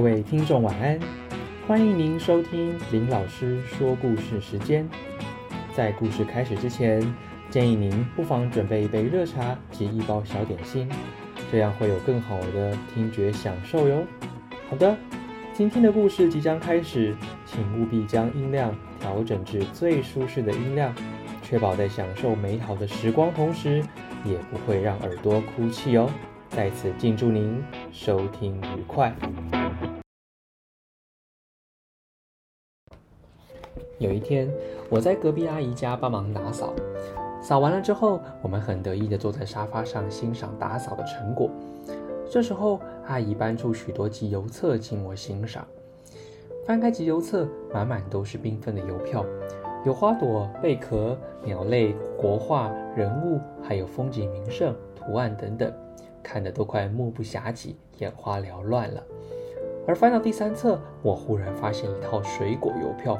各位听众晚安，欢迎您收听林老师说故事时间。在故事开始之前，建议您不妨准备一杯热茶及一包小点心，这样会有更好的听觉享受哟。好的，今天的故事即将开始，请务必将音量调整至最舒适的音量，确保在享受美好的时光同时，也不会让耳朵哭泣哦。在此敬祝您收听愉快。有一天，我在隔壁阿姨家帮忙打扫，扫完了之后，我们很得意地坐在沙发上欣赏打扫的成果。这时候，阿姨搬出许多集邮册请我欣赏。翻开集邮册，满满都是缤纷的邮票，有花朵、贝壳、鸟类、国画、人物，还有风景名胜、图案等等。看得都快目不暇接，眼花缭乱了。而翻到第三册，我忽然发现一套水果邮票，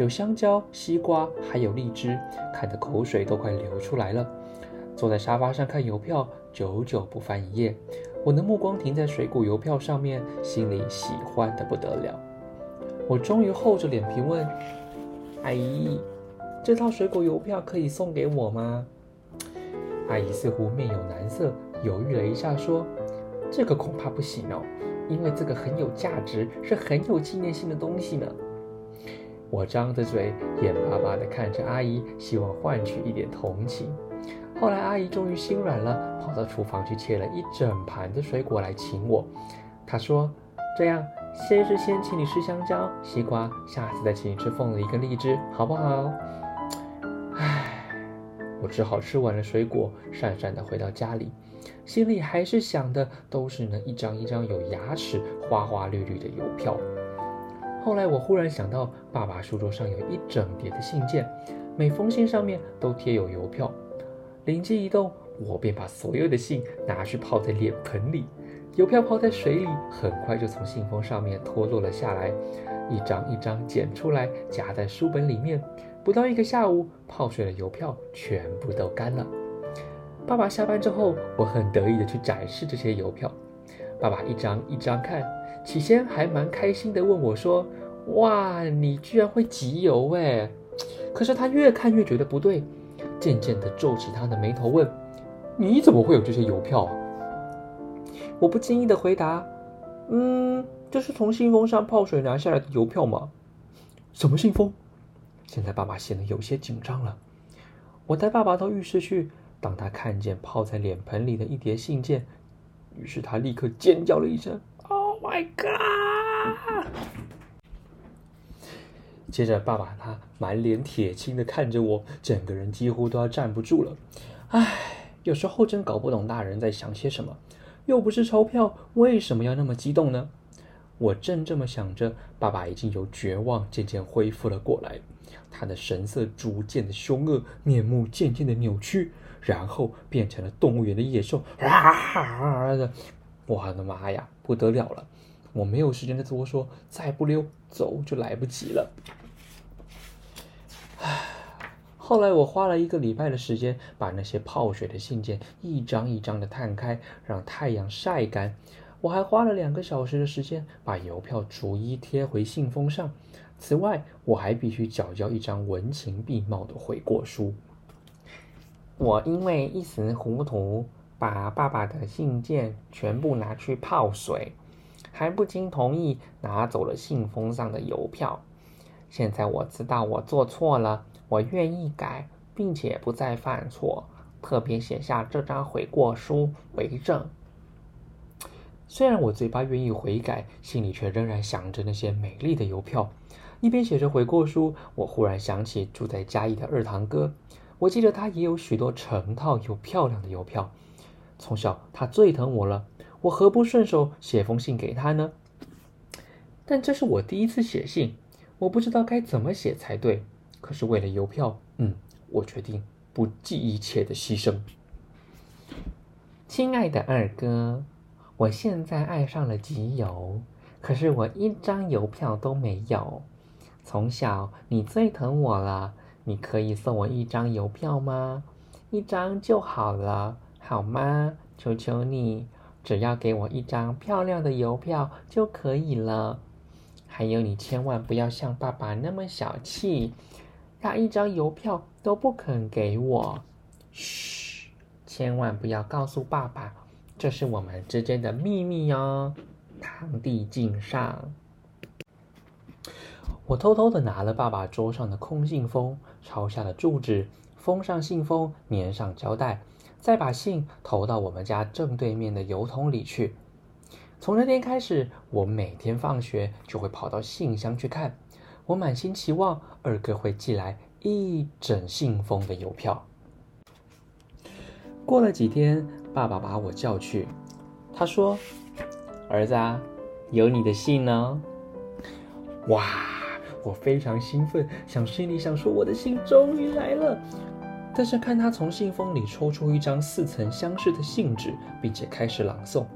有香蕉、西瓜，还有荔枝，看得口水都快流出来了。坐在沙发上看邮票，久久不翻一页。我的目光停在水果邮票上面，心里喜欢的不得了。我终于厚着脸皮问：“阿姨，这套水果邮票可以送给我吗？”阿姨似乎面有难色。犹豫了一下，说：“这个恐怕不行哦，因为这个很有价值，是很有纪念性的东西呢。”我张着嘴，眼巴巴地看着阿姨，希望换取一点同情。后来，阿姨终于心软了，跑到厨房去切了一整盘的水果来请我。她说：“这样，先是先请你吃香蕉、西瓜，下次再请你吃凤梨跟荔枝，好不好？”唉，我只好吃完了水果，讪讪地回到家里。心里还是想的都是那一张一张有牙齿、花花绿绿的邮票。后来我忽然想到，爸爸书桌上有一整叠的信件，每封信上面都贴有邮票。灵机一动，我便把所有的信拿去泡在脸盆里，邮票泡在水里，很快就从信封上面脱落了下来，一张一张捡出来夹在书本里面。不到一个下午，泡水的邮票全部都干了。爸爸下班之后，我很得意的去展示这些邮票。爸爸一张一张看，起先还蛮开心的，问我说：“哇，你居然会集邮哎！”可是他越看越觉得不对，渐渐的皱起他的眉头问：“你怎么会有这些邮票？”啊我不经意的回答：“嗯，这是从信封上泡水拿下来的邮票吗？”什么信封？现在爸爸显得有些紧张了。我带爸爸到浴室去。当他看见泡在脸盆里的一叠信件，于是他立刻尖叫了一声 My god！” 接着，爸爸他满脸铁青的看着我，整个人几乎都要站不住了。唉，有时候真搞不懂大人在想些什么，又不是钞票，为什么要那么激动呢？我正这么想着，爸爸已经由绝望渐渐恢复了过来，他的神色逐渐的凶恶，面目渐渐的扭曲。然后变成了动物园的野兽，啊的！我的妈呀，不得了了！我没有时间再多说，再不溜走就来不及了。唉，后来我花了一个礼拜的时间，把那些泡水的信件一张一张的摊开，让太阳晒干。我还花了两个小时的时间，把邮票逐一贴回信封上。此外，我还必须缴交一张文情并茂的悔过书。我因为一时糊涂，把爸爸的信件全部拿去泡水，还不经同意拿走了信封上的邮票。现在我知道我做错了，我愿意改，并且不再犯错，特别写下这张悔过书为证。虽然我嘴巴愿意悔改，心里却仍然想着那些美丽的邮票。一边写着悔过书，我忽然想起住在嘉义的二堂哥。我记得他也有许多成套又漂亮的邮票，从小他最疼我了，我何不顺手写封信给他呢？但这是我第一次写信，我不知道该怎么写才对。可是为了邮票，嗯，我决定不计一切的牺牲。亲爱的二哥，我现在爱上了集邮，可是我一张邮票都没有。从小你最疼我了。你可以送我一张邮票吗？一张就好了，好吗？求求你，只要给我一张漂亮的邮票就可以了。还有，你千万不要像爸爸那么小气，他一张邮票都不肯给我。嘘，千万不要告诉爸爸，这是我们之间的秘密哦。堂弟敬上。我偷偷的拿了爸爸桌上的空信封，抄下了住址，封上信封，粘上胶带，再把信投到我们家正对面的邮筒里去。从那天开始，我每天放学就会跑到信箱去看。我满心期望二哥会寄来一整信封的邮票。过了几天，爸爸把我叫去，他说：“儿子，啊，有你的信呢。”哇！我非常兴奋，想心里想说我的信终于来了。但是看他从信封里抽出一张似曾相识的信纸，并且开始朗诵：“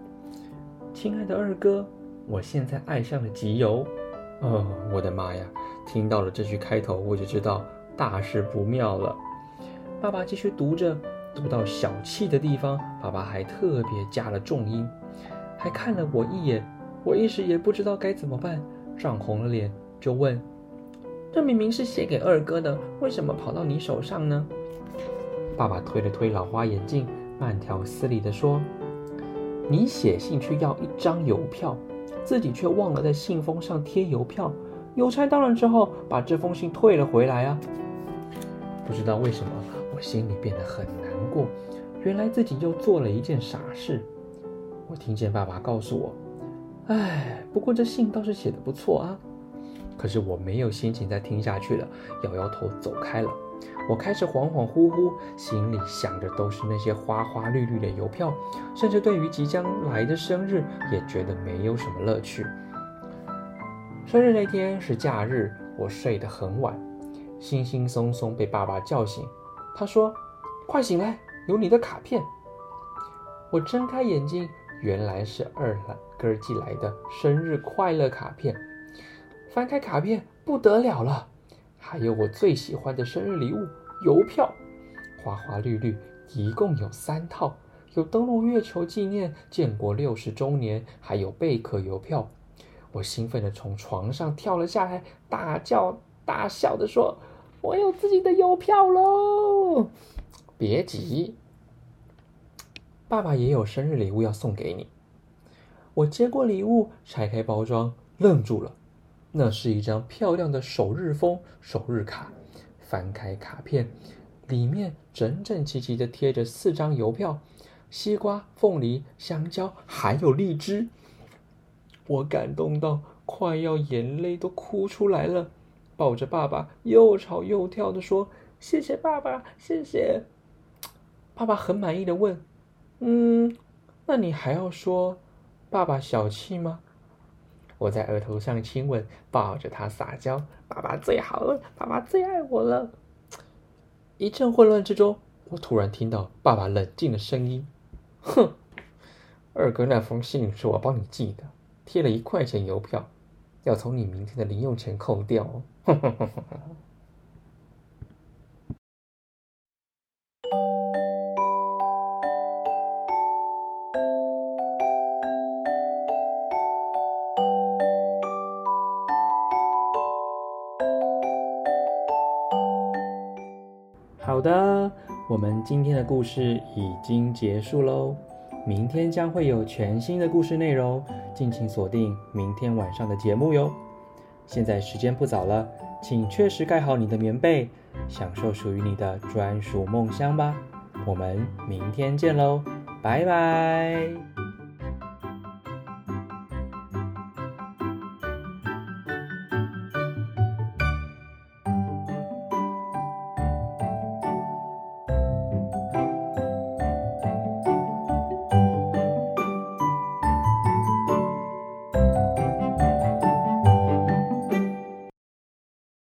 亲爱的二哥，我现在爱上了集邮。”哦，我的妈呀！听到了这句开头，我就知道大事不妙了。爸爸继续读着，读到小气的地方，爸爸还特别加了重音，还看了我一眼。我一时也不知道该怎么办，涨红了脸就问。这明明是写给二哥的，为什么跑到你手上呢？爸爸推了推老花眼镜，慢条斯理地说：“你写信去要一张邮票，自己却忘了在信封上贴邮票。邮差到了之后，把这封信退了回来啊！” 不知道为什么，我心里变得很难过。原来自己又做了一件傻事。我听见爸爸告诉我：“哎，不过这信倒是写的不错啊。”可是我没有心情再听下去了，摇摇头走开了。我开始恍恍惚惚，心里想的都是那些花花绿绿的邮票，甚至对于即将来的生日也觉得没有什么乐趣。生日那天是假日，我睡得很晚，惺惺松松被爸爸叫醒。他说：“快醒来，有你的卡片。”我睁开眼睛，原来是二哥寄来的生日快乐卡片。翻开卡片，不得了了，还有我最喜欢的生日礼物——邮票，花花绿绿，一共有三套，有登陆月球纪念、建国六十周年，还有贝壳邮票。我兴奋地从床上跳了下来，大叫大笑地说：“我有自己的邮票喽！”别急，爸爸也有生日礼物要送给你。我接过礼物，拆开包装，愣住了。那是一张漂亮的首日封首日卡，翻开卡片，里面整整齐齐的贴着四张邮票：西瓜、凤梨、香蕉，还有荔枝。我感动到快要眼泪都哭出来了，抱着爸爸又吵又跳的说：“谢谢爸爸，谢谢。”爸爸很满意的问：“嗯，那你还要说爸爸小气吗？”我在额头上亲吻，抱着他撒娇：“爸爸最好了，爸爸最爱我了。”一阵混乱之中，我突然听到爸爸冷静的声音：“哼，二哥那封信是我帮你寄的，贴了一块钱邮票，要从你明天的零用钱扣掉。”好的，我们今天的故事已经结束喽。明天将会有全新的故事内容，敬请锁定明天晚上的节目哟。现在时间不早了，请确实盖好你的棉被，享受属于你的专属梦乡吧。我们明天见喽，拜拜。